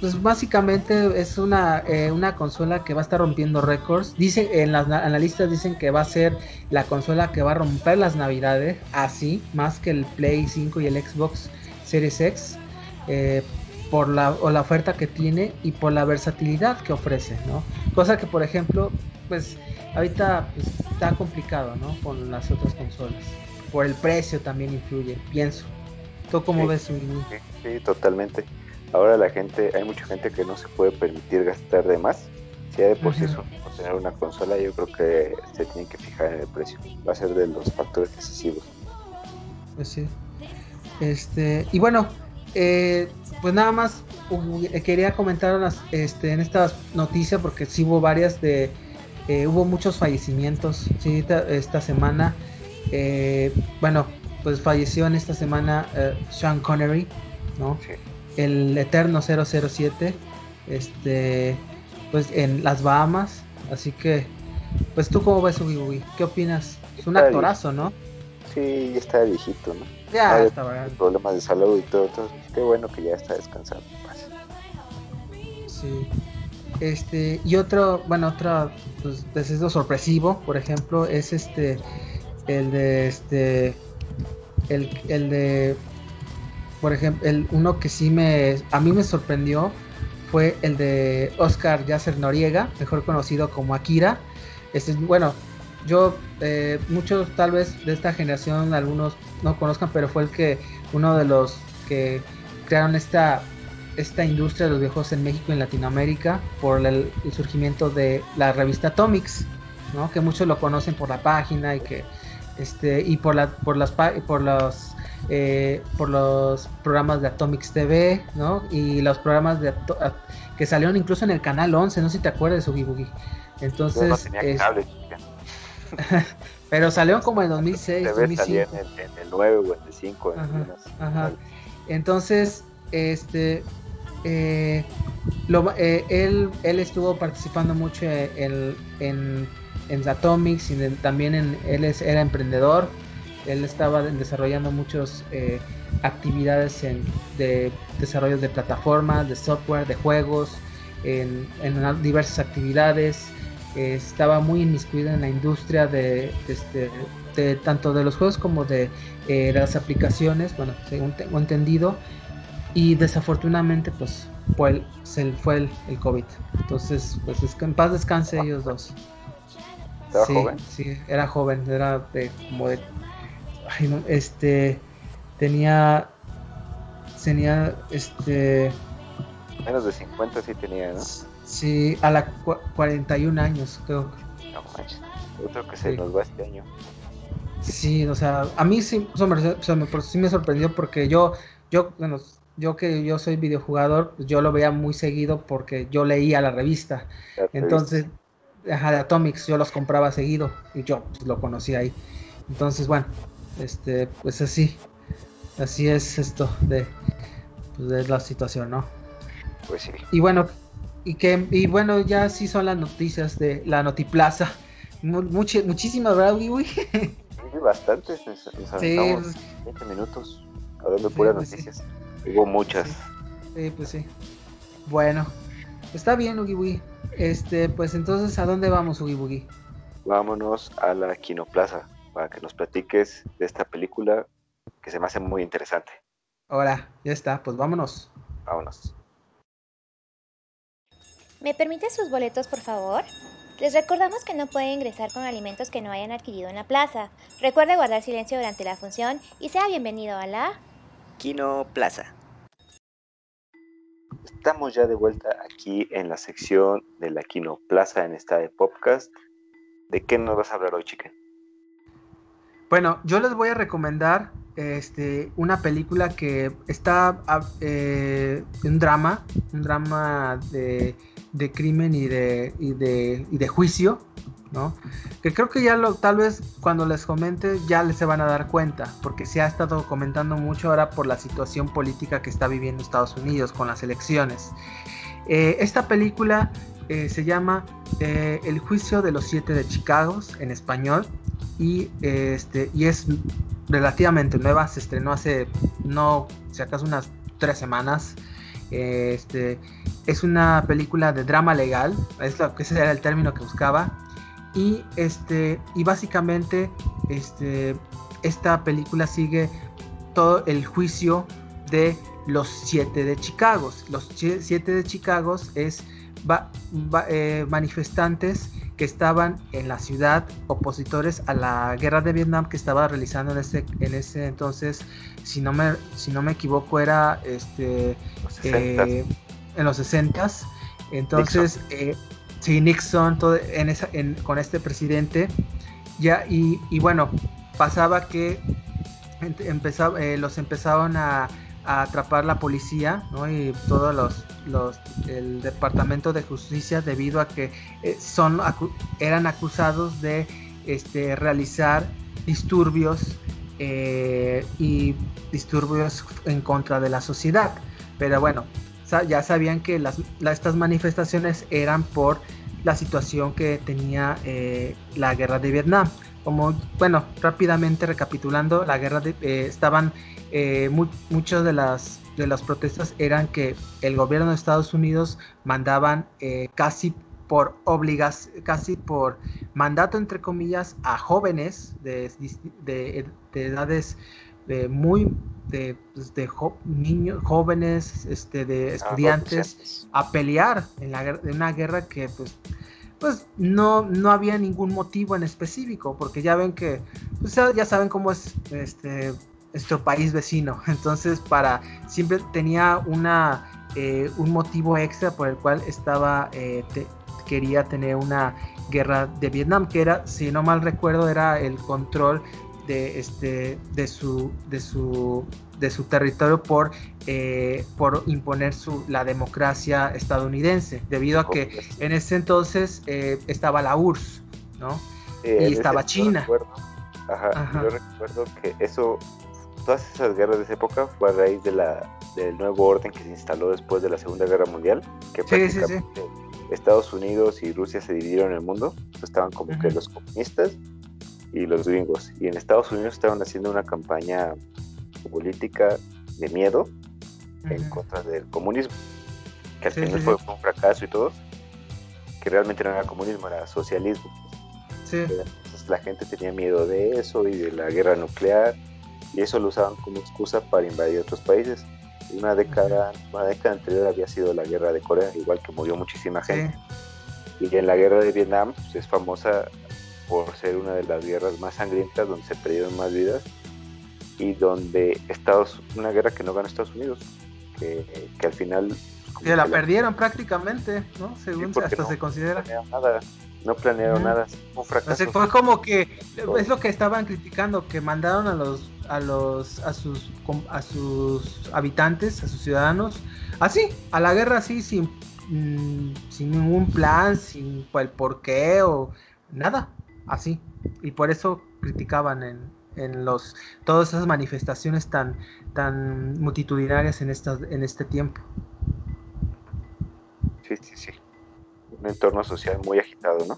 pues básicamente es una, eh, una consola que va a estar rompiendo récords. Dicen, en las analistas dicen que va a ser la consola que va a romper las navidades, así, más que el Play 5 y el Xbox Series X por la, o la oferta que tiene y por la versatilidad que ofrece, ¿no? Cosa que, por ejemplo, pues ahorita pues, está complicado, ¿no? Con las otras consolas. Por el precio también influye, pienso. ¿Tú cómo ves,
sí, totalmente. Ahora la gente, hay mucha gente que no se puede permitir gastar de más. Si hay de por sí eso, tener una consola, yo creo que se tiene que fijar en el precio. Va a ser de los factores decisivos.
Pues sí. Este, y bueno, eh, pues nada más eh, quería comentar este, en esta noticia porque sí hubo varias de eh, hubo muchos fallecimientos esta, semana eh, bueno pues falleció en esta semana Sean Connery no el eterno 007 este pues en las Bahamas así que pues tú cómo ves Ubi qué opinas es un actorazo no
sí ya está viejito no
ya estaba.
Problemas de salud y todo, Qué bueno que ya está descansando.
Sí. Este, y otro, bueno, otro pues, deceso sorpresivo, por ejemplo, es este, el de este, el, el de, por ejemplo, el uno que sí me, a mí me sorprendió fue el de Oscar Yasser Noriega, mejor conocido como Akira. Este, bueno, yo, eh, muchos tal vez de esta generación, algunos no conozcan, pero fue el que, uno de los que crearon esta, esta industria de los viejos en México y en Latinoamérica por el, surgimiento de la revista Atomics, ¿no? Que muchos lo conocen por la página y que, este, y por la, por las, por los, eh, por los programas de Atomics TV, ¿no? Y los programas de que salieron incluso en el canal 11, no sé si te acuerdas de su Boogie. Entonces, [LAUGHS] Pero salió como en 2006, 2005.
En, en, el 9 o en el 5.
Ajá, Entonces, este, eh, lo, eh, él, él estuvo participando mucho en, en, en Atomics y también en, él es, era emprendedor. Él estaba desarrollando muchas eh, actividades en, de desarrollo de plataformas, de software, de juegos, en, en diversas actividades estaba muy inmiscuida en la industria de, este, de tanto de los juegos como de eh, las aplicaciones, bueno, según tengo entendido, y desafortunadamente pues fue el, se fue el, el COVID. Entonces, pues en paz descanse ellos dos.
¿Era joven?
Sí, era joven, era de como de... Ay, no, este... Tenía... Tenía, este...
Menos de 50 sí tenía, ¿no?
Sí, a la 41 años, creo.
No manches, otro que se nos va este año.
Sí, o sea, a mí sí, me, sí me sorprendió porque yo, yo, bueno, yo que yo soy videojugador, pues yo lo veía muy seguido porque yo leía la revista. Entonces, ajá, de Atomics, yo los compraba seguido y yo pues, lo conocí ahí. Entonces, bueno, este, pues así, así es esto de, pues, de la situación, ¿no?
Pues sí.
Y bueno, y que, y bueno, ya sí son las noticias de la Notiplaza. muchísimas, ¿verdad, [LAUGHS]
Sí, bastantes. sí, 20 minutos hablando de puras pues noticias. Hubo muchas.
Sí. pues sí. Bueno, está bien, Ugi Este, pues entonces, ¿a dónde vamos, Ugi
Vámonos a la Kinoplaza para que nos platiques de esta película que se me hace muy interesante.
Ahora, ya está, pues vámonos.
Vámonos.
¿Me permite sus boletos, por favor? Les recordamos que no puede ingresar con alimentos que no hayan adquirido en la plaza. Recuerde guardar silencio durante la función y sea bienvenido a la
Kino Plaza.
Estamos ya de vuelta aquí en la sección de la Kino Plaza en esta de podcast. ¿De qué nos vas a hablar hoy, chica?
Bueno, yo les voy a recomendar este, una película que está ah, eh, un drama, un drama de, crimen y de, y de, y de juicio, ¿no? Que creo que ya lo, tal vez cuando les comente ya les se van a dar cuenta, porque se ha estado comentando mucho ahora por la situación política que está viviendo Estados Unidos con las elecciones. Eh, esta película eh, se llama El juicio de los siete de Chicago en español y, este, y es relativamente nueva, se estrenó hace, no, si acaso unas tres semanas. Este, es una película de drama legal, es lo ese era el término que buscaba. Y, este, y básicamente este, esta película sigue todo el juicio de los siete de Chicago. Los siete de Chicago es eh, manifestantes que estaban en la ciudad opositores a la guerra de Vietnam que estaba realizando en ese, en ese entonces, si no me, si no me equivoco, era este, eh, en los 60 Entonces, Nixon. Eh, sí, Nixon todo en esa, con este presidente. Ya, y, y bueno, pasaba que empezaba, eh, los empezaban a a atrapar la policía ¿no? y todos los, los, el departamento de justicia debido a que eh, son eran acusados de este, realizar disturbios eh, y disturbios en contra de la sociedad pero bueno ya sabían que las, estas manifestaciones eran por la situación que tenía eh, la guerra de Vietnam como bueno rápidamente recapitulando la guerra de, estaban eh, muchas de las, de las protestas eran que el gobierno de Estados Unidos mandaban eh, casi por obligas, casi por mandato entre comillas a jóvenes de, edades de muy de, pues, niños jóvenes este de estudiantes a pelear en, la, en una guerra que pues pues no, no había ningún motivo en específico, porque ya ven que, pues, ya saben cómo es este nuestro país vecino. [LAUGHS] Entonces, para siempre tenía una eh, un motivo extra por el cual estaba eh, quería tener una guerra de Vietnam, que era, si no mal recuerdo, era el control de este de su de su de su territorio por eh, por imponer su la democracia estadounidense debido a que en ese entonces estaba la URSS no y estaba China.
Ajá, yo recuerdo que eso todas esas guerras de esa época fue a raíz de la, del nuevo orden que se instaló después de la Segunda Guerra Mundial, que prácticamente Estados Unidos y Rusia se dividieron en el mundo, estaban como que los comunistas y los gringos, y en Estados Unidos estaban haciendo una campaña política de miedo en contra del comunismo, que al final fue un fracaso y todo, que realmente no era comunismo, era socialismo. Entonces la gente tenía miedo de eso y de la guerra nuclear y eso lo usaban como excusa para invadir otros países. Una década, una década anterior había sido la guerra de Corea, igual que murió muchísima gente. Y en la guerra de Vietnam pues, es famosa por ser una de las guerras más sangrientas, donde se perdieron más vidas y donde Estados, una guerra que no ganó Estados Unidos, que, que al final...
Que la, perdieron prácticamente, ¿no? Según hasta se considera.
Nada, no planearon nada, un fracaso.
fue como que es lo que estaban criticando, que mandaron a los a los a sus a sus habitantes, a sus ciudadanos, así, a la guerra así sin mm, sin ningún plan, sin el porqué o nada, así. Y por eso criticaban en, en los todas esas manifestaciones tan tan multitudinarias en estas en este tiempo.
Sí, sí, sí. Un entorno social muy agitado, ¿no?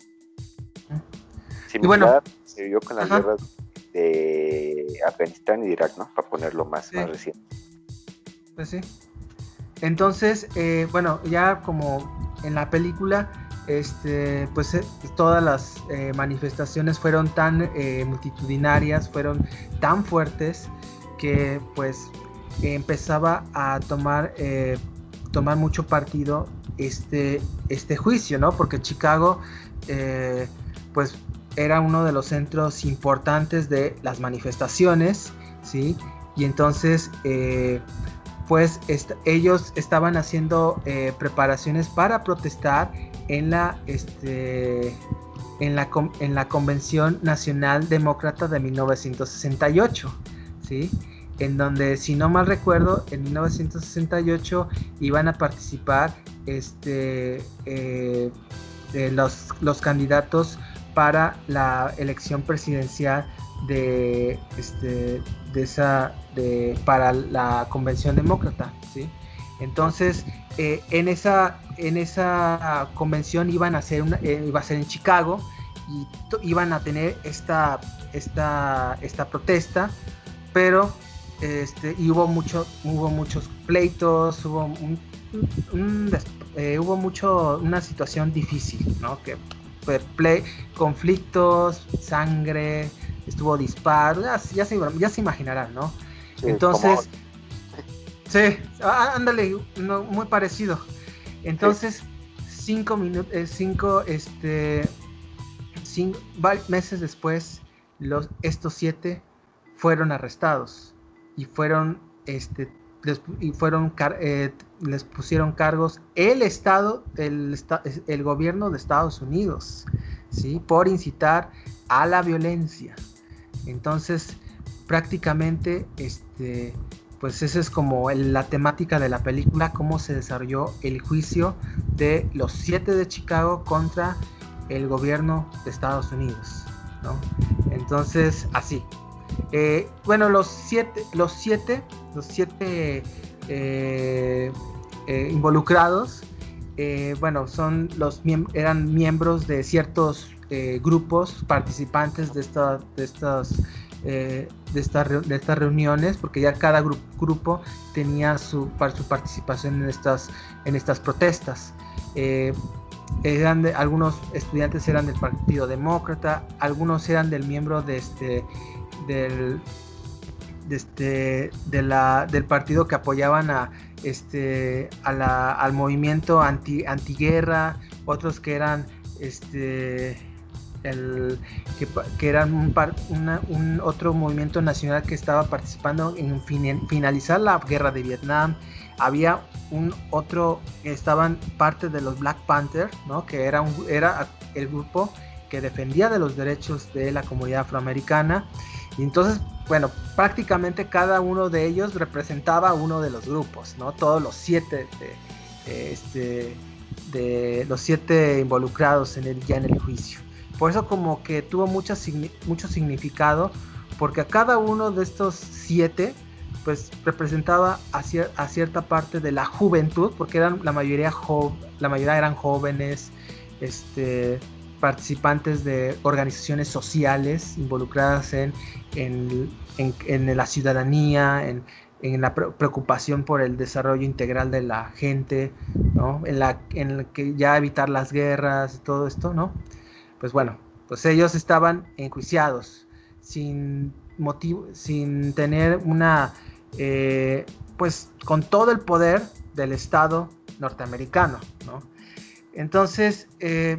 y bueno,
se vio con las guerras de Afganistán y Irak, ¿no? Para ponerlo más, más reciente.
Pues sí. Entonces, eh, bueno, ya como en la película, este, pues eh, todas las eh, manifestaciones fueron tan multitudinarias, fueron tan fuertes que pues empezaba a tomar, tomar mucho partido este, este juicio, ¿no? Porque Chicago, pues era uno de los centros importantes de las manifestaciones, ¿sí? Y entonces, eh, pues ellos estaban haciendo eh, preparaciones para protestar en la, este, en, la, en la Convención Nacional Demócrata de 1968, ¿sí? En donde, si no mal recuerdo, en 1968 iban a participar este, eh, los, los candidatos para la elección presidencial de, este, de esa, de, para la convención demócrata, ¿sí? Entonces, eh, en, esa, en esa convención iban a ser una, eh, iba a ser en Chicago y iban a tener esta, esta, esta protesta, pero este, hubo, mucho, hubo muchos pleitos, hubo, un, eh, hubo mucho, una situación difícil, ¿no? Que play, conflictos, sangre, estuvo disparo, ya, se, ya se imaginarán, ¿no? Entonces, sí, ándale, muy parecido. Entonces, cinco minutos, eh, cinco, este, cinco, meses después, los, estos siete fueron arrestados y fueron, este, y fueron, eh, les pusieron cargos el Estado, el, el gobierno de Estados Unidos, ¿sí? Por incitar a la violencia. Entonces, prácticamente, este, pues esa es como la temática de la película, cómo se desarrolló el juicio de los siete de Chicago contra el gobierno de Estados Unidos, Entonces, así. Eh, bueno, los siete, los siete, los siete eh, eh, involucrados, bueno, son los eran miembros de ciertos grupos participantes de, esta, de estas de, de estas reuniones, porque ya cada grupo tenía su, su participación en estas, en estas protestas. eran de, algunos estudiantes eran del Partido Demócrata, algunos eran del miembro de este, del, este, de la, del partido que apoyaban a, este, al movimiento anti, antiguerra, otros que eran este, el, que, eran un, un, otro movimiento nacional que estaba participando en finalizar la guerra de Vietnam. Había un otro, estaban parte de los Black Panther, ¿no? que era, un, era el grupo que defendía de los derechos de la comunidad afroamericana. Y entonces bueno, prácticamente cada uno de ellos representaba uno de los grupos, ¿no? Todos los siete de, este, de los siete involucrados en el, ya en el juicio. Por eso como que tuvo mucho, mucho significado, porque a cada uno de estos siete, pues representaba a, cierta parte de la juventud, porque eran la mayoría, la mayoría eran jóvenes, este, participantes de organizaciones sociales involucradas en, en, la ciudadanía, en, la preocupación por el desarrollo integral de la gente, ¿no? en, la, en que ya evitar las guerras y todo esto, ¿no? Pues bueno, pues ellos estaban enjuiciados sin motivo, sin tener una, eh, pues con todo el poder del Estado norteamericano, ¿no? Entonces, eh,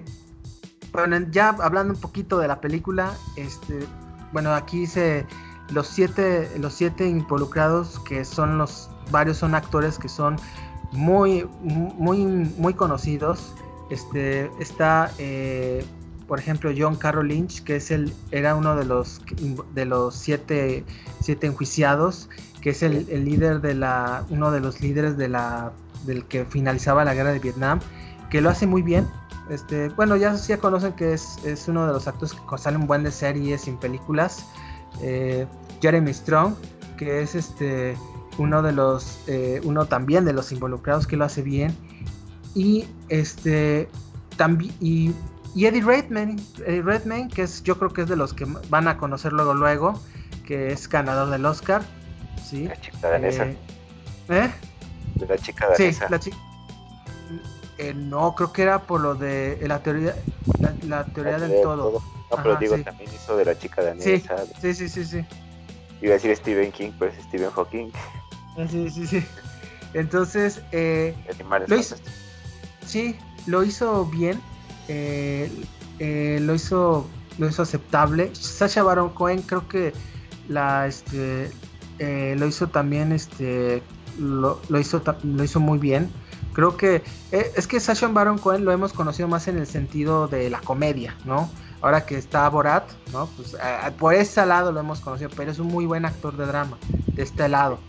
bueno, ya hablando un poquito de la película, este, bueno, aquí se los siete, los siete involucrados que son los varios son actores que son muy, muy, muy conocidos. Este está eh, por ejemplo, John Carroll Lynch, que es el, era uno de los, de los siete, siete enjuiciados, que es el, líder de la, uno de los líderes de la, del que finalizaba la guerra de Vietnam, que lo hace muy bien. Este, bueno, ya, ya conocen que es, es uno de los actores que salen buen de series y películas. Eh, Jeremy Strong, que es este uno de los, eh, uno también de los involucrados que lo hace bien. Y este también y, Eddie Redmayne, Redmayne, que es yo creo que es de los que van a conocer luego luego, que es ganador del Oscar, sí.
La chica danesa.
Eh, ¿eh?
La chica danesa.
Sí, la chica. Eh, no, creo que era por lo de la teoría, la, teoría del todo.
No, pero digo, también hizo de la chica danesa.
Sí, sí, sí, sí.
Iba a decir Stephen King, pues Stephen Hawking.
Ah, sí, sí, sí. Entonces, eh, lo hizo, sí, lo hizo bien. Eh, eh, lo hizo lo hizo aceptable. Sasha Baron Cohen creo que la este lo hizo también este lo, hizo lo hizo muy bien. Creo que es que Sasha Baron Cohen lo hemos conocido más en el sentido de la comedia, ¿no? Ahora que está Borat, ¿no? Pues por ese lado lo hemos conocido, pero es un muy buen actor de drama, de este lado.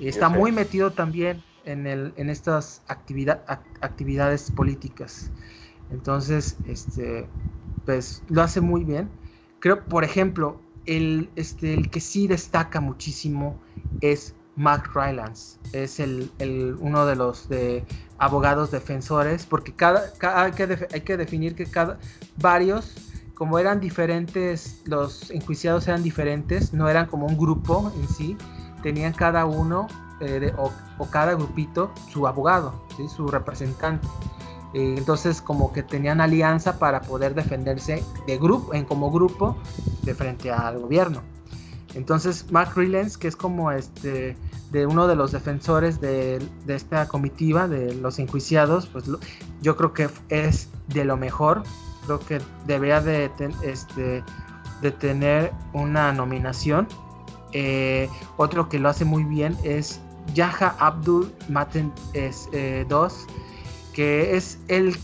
Y está muy metido también en, el, en estas actividad, actividades políticas. Entonces, este, pues lo hace muy bien. Creo, por ejemplo, el, este, el que sí destaca muchísimo es Mark Rylance. Es el, el, uno de los de abogados defensores, porque cada, hay, que hay, que definir que cada varios, como eran diferentes, los enjuiciados eran diferentes, no eran como un grupo en sí, tenían cada uno eh, o, cada grupito su abogado, su representante. Eh, entonces como que tenían alianza para poder defenderse de grupo, en como grupo de frente al gobierno. Entonces Mark Rylance, que es como este de uno de los defensores de, esta comitiva de los enjuiciados, pues yo creo que es de lo mejor. Creo que debería de, este, de tener una nominación eh, otro que lo hace muy bien es Yaha Abdul Maten es, eh, que es el,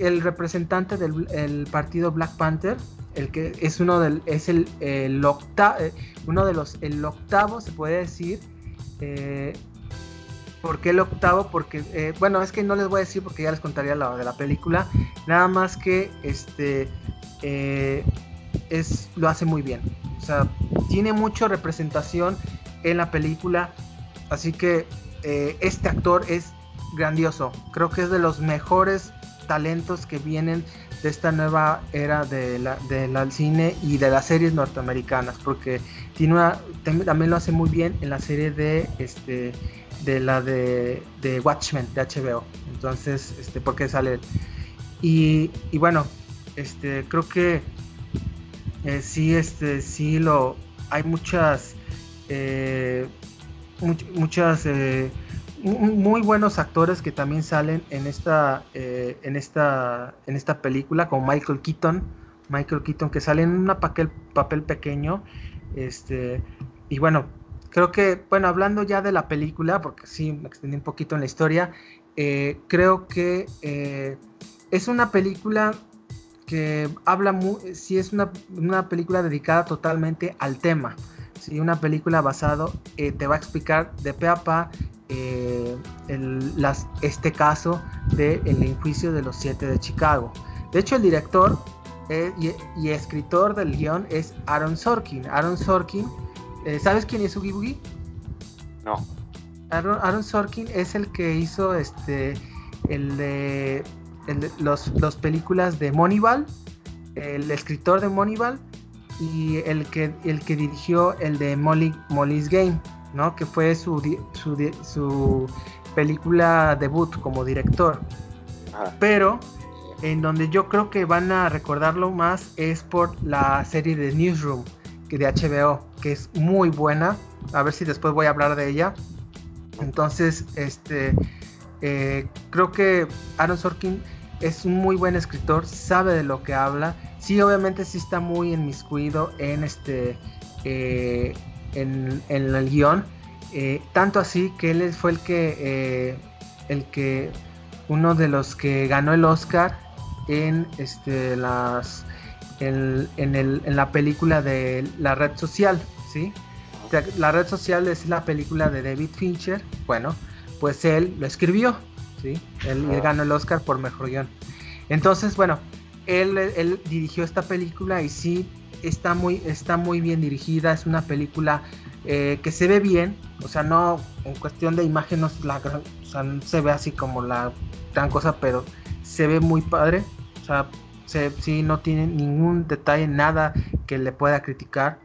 el representante del partido Black Panther, el que es uno del, es el, octavo, eh, uno de los, el octavo se puede decir. Eh, ¿Por qué el octavo? Porque, bueno, es que no les voy a decir porque ya les contaría la de la película. Nada más que este es, lo hace muy bien. O sea, tiene mucha representación en la película. Así que eh, este actor es grandioso. Creo que es de los mejores talentos que vienen de esta nueva era de del cine y de las series norteamericanas. Porque tiene una, también lo hace muy bien en la serie de este de la de, de Watchmen de HBO. Entonces, este, porque sale. Y, y bueno, este, creo que eh, sí, este, sí lo, hay muchas, eh, muchas, eh, muy buenos actores que también salen en esta, en esta, en esta película, como Michael Keaton, Michael Keaton que sale en un papel, papel pequeño, este, y bueno, creo que, bueno, hablando ya de la película, porque sí me extendí un poquito en la historia, creo que es una película que habla, muy, si es una, una, película dedicada totalmente al tema, si una película basado, eh, te va a explicar de pe a pa eh, el, las, este caso del el enjuicio de los siete de Chicago. De hecho, el director eh, y, escritor del guion es Aaron Sorkin. Aaron Sorkin, ¿sabes quién es Oogie Boogie?
No.
Aaron, Aaron Sorkin es el que hizo este el de los, los películas de Moneyball, el escritor de Moneyball y el que, el que dirigió el de Molly, Molly's Game, ¿no? que fue su, su, su película debut como director. Pero en donde yo creo que van a recordarlo más es por la serie de Newsroom que de HBO, que es muy buena. A ver si después voy a hablar de ella. Entonces, este, eh, creo que Aaron Sorkin es un muy buen escritor, sabe de lo que habla. Sí, obviamente sí está muy inmiscuido en este eh, en, el guion. Eh, tanto así que él fue el que eh, el que uno de los que ganó el Oscar en este, las, en, el, en la película de La Red Social, ¿sí? La Red Social es la película de David Fincher, bueno, pues él lo escribió, ¿sí? Él, ganó el Oscar por mejor guion. Entonces, bueno, él, él, dirigió esta película y sí, está muy, está muy bien dirigida, es una película eh, que se ve bien, o sea, no en cuestión de imagen, no, la, o sea, no se ve así como la gran cosa, pero se ve muy padre, o sea, se, sí, no tiene ningún detalle, nada que le pueda criticar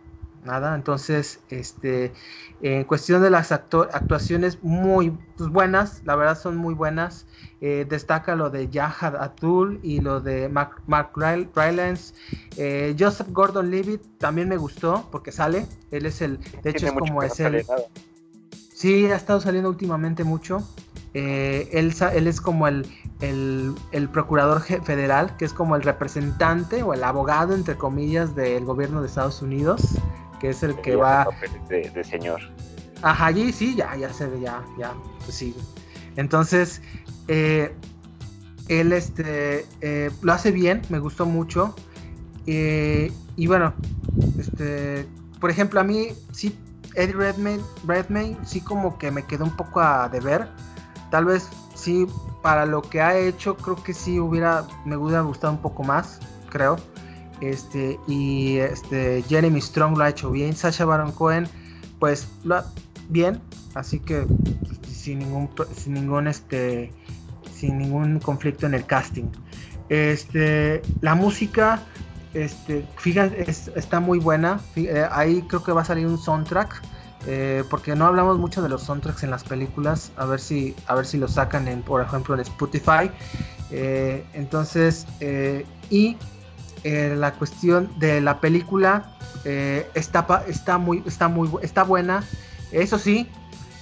nada. Entonces, este, en cuestión de las actuaciones muy pues, buenas, la verdad son muy buenas. Eh, destaca lo de Yahad Atul y lo de Mark, Rylance. Eh, Joseph Gordon-Levitt también me gustó porque sale. Él es el, de hecho es como es el. Sí, ha estado saliendo últimamente mucho. Eh, él, él, es como el, el, el, procurador federal, que es como el representante o el abogado, entre comillas, del gobierno de Estados Unidos que es el que va...
De, señor.
Ajá, allí sí, ya, ya se ve, ya, ya, pues sí. Entonces, eh, él este, eh, lo hace bien, me gustó mucho. Eh, y bueno, este, por ejemplo, a mí sí, Eddie Redmayne, Redmayne sí como que me quedó un poco a deber. Tal vez sí, para lo que ha hecho, creo que sí hubiera, me hubiera gustado un poco más, creo. Este, y este, Jeremy Strong lo ha hecho bien. Sasha Baron Cohen, pues lo bien. Así que sin ningún, sin ningún, este, sin ningún conflicto en el casting. Este, la música, este, fíjate, está muy buena. Eh, ahí creo que va a salir un soundtrack. Eh, porque no hablamos mucho de los soundtracks en las películas, a ver si, a ver si lo sacan en, por ejemplo, en Spotify. Eh, entonces, y eh, la cuestión de la película eh, está, está, muy, está, muy, está buena. Eso sí,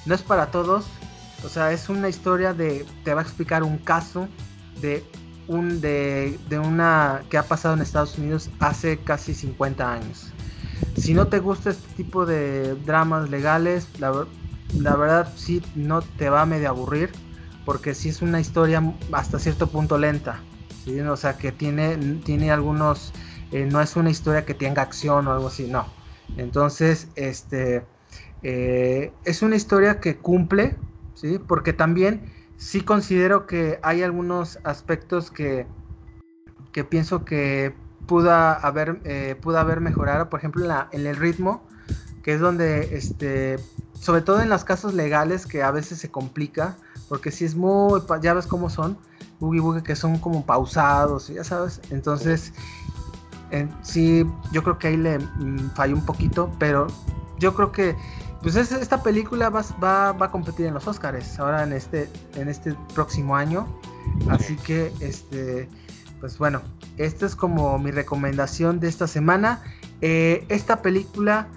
no es para todos. O sea, es una historia de. Te va a explicar un caso de un de, de una que ha pasado en Estados Unidos hace casi 50 años. Si no te gusta este tipo de dramas legales, la, la verdad sí no te va a medio aburrir. Porque sí es una historia hasta cierto punto lenta. O sea, que tiene, tiene algunos, eh, no es una historia que tenga acción o algo así, no. Entonces, este, eh, es una historia que cumple, ¿sí? Porque también sí considero que hay algunos aspectos que, que pienso que pudo haber, eh, pudo haber mejorado, por ejemplo, en, la, en el ritmo, que es donde, este, sobre todo en los casos legales, que a veces se complica, porque si es muy, ya ves cómo son, boogie boogie que son como pausados, ya sabes. Entonces, sí, yo creo que ahí le mm, falló un poquito, pero yo creo que pues esta película va, va, va, a competir en los Oscars ahora en este, en este próximo año. Así que, este, pues bueno, esta es como mi recomendación de esta semana. Eh, esta película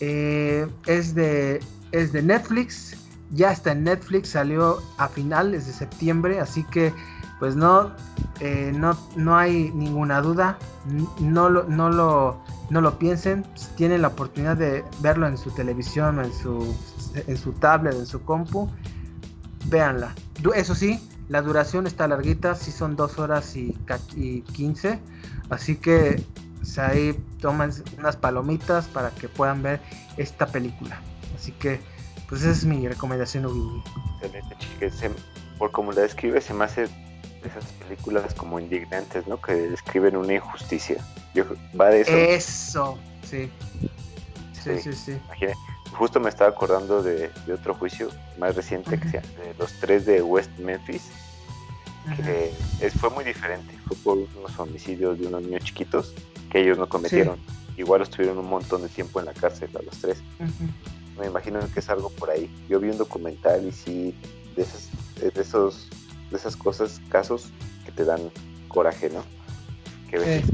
eh, es, de, es de Netflix. Ya está en Netflix, salió a finales de septiembre, así que pues no, eh, no, no hay ninguna duda, no lo, no lo, no lo piensen, si tienen la oportunidad de verlo en su televisión, en su, en su tablet, en su compu, véanla. Eso sí, la duración está larguita, sí son dos horas y, y 15, así que ahí toman unas palomitas para que puedan ver esta película. Así que, pues esa es mi recomendación.
Excelente, por como la describe, se me hace esas películas como indignantes, ¿no? Que describen una injusticia. Yo, va de eso.
Eso, sí. Sí, sí, sí.
Justo me estaba acordando de, otro juicio más reciente, que sea de los tres de West Memphis, que fue muy diferente. Fue por unos homicidios de unos niños chiquitos que ellos no cometieron. Igual estuvieron un montón de tiempo en la cárcel a los tres. Me imagino que es algo por ahí. Yo vi un documental y sí, de, esos, de esos de esas cosas, casos que te dan coraje, ¿no? Que ves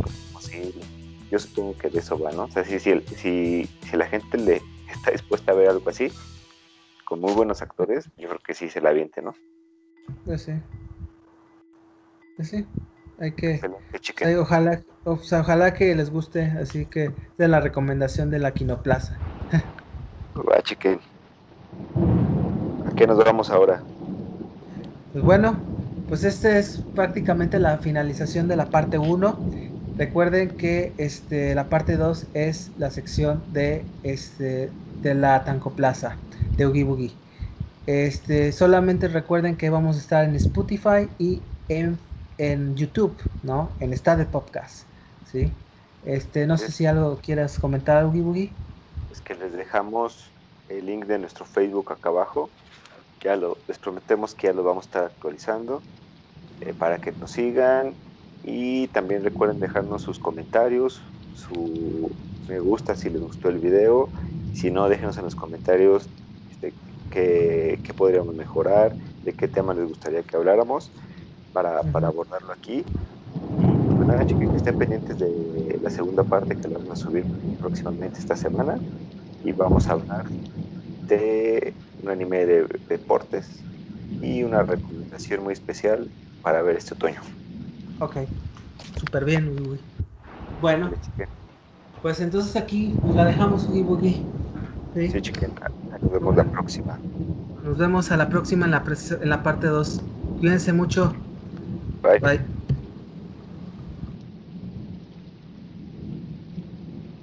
yo supongo que de eso va, ¿no? O sea, si, si, si, si la gente le [LAUGHS] está dispuesta a ver algo así, con muy buenos actores, yo creo que sí se la aviente, ¿no?
Pues sí. Pues sí. Hay que. ojalá, o sea, ojalá que les guste, así que de la recomendación de la Quinoplaza. [LAUGHS]
Va, chiquen. ¿A qué nos vamos ahora?
Pues bueno, pues esta es prácticamente la finalización de la parte 1. Recuerden que este, la parte 2 es la sección de, este, de la Tancoplaza de Oogie Boogie. Este, solamente recuerden que vamos a estar en Spotify y en, en YouTube, ¿no? En de Podcast, ¿sí? Este, no sé si algo quieras comentar, Oogie Boogie.
Es que les dejamos el link de nuestro Facebook acá abajo. Ya lo, les prometemos que ya lo vamos a estar actualizando eh, para que nos sigan y también recuerden dejarnos sus comentarios, su me gusta si les gustó el video. Si no, déjenos en los comentarios este, qué, podríamos mejorar, de qué tema les gustaría que habláramos para, para abordarlo aquí. Y pues nada, chicos, que estén pendientes de la segunda parte que la vamos a subir próximamente esta semana. Y vamos a hablar de un anime de deportes y una recomendación muy especial para ver este otoño.
Ok, súper bien, Bueno, pues entonces aquí la dejamos, Uy Boogie.
Sí, sí Nos vemos la próxima.
Nos vemos a la próxima en la, en la parte 2. Cuídense mucho.
Bye. Bye.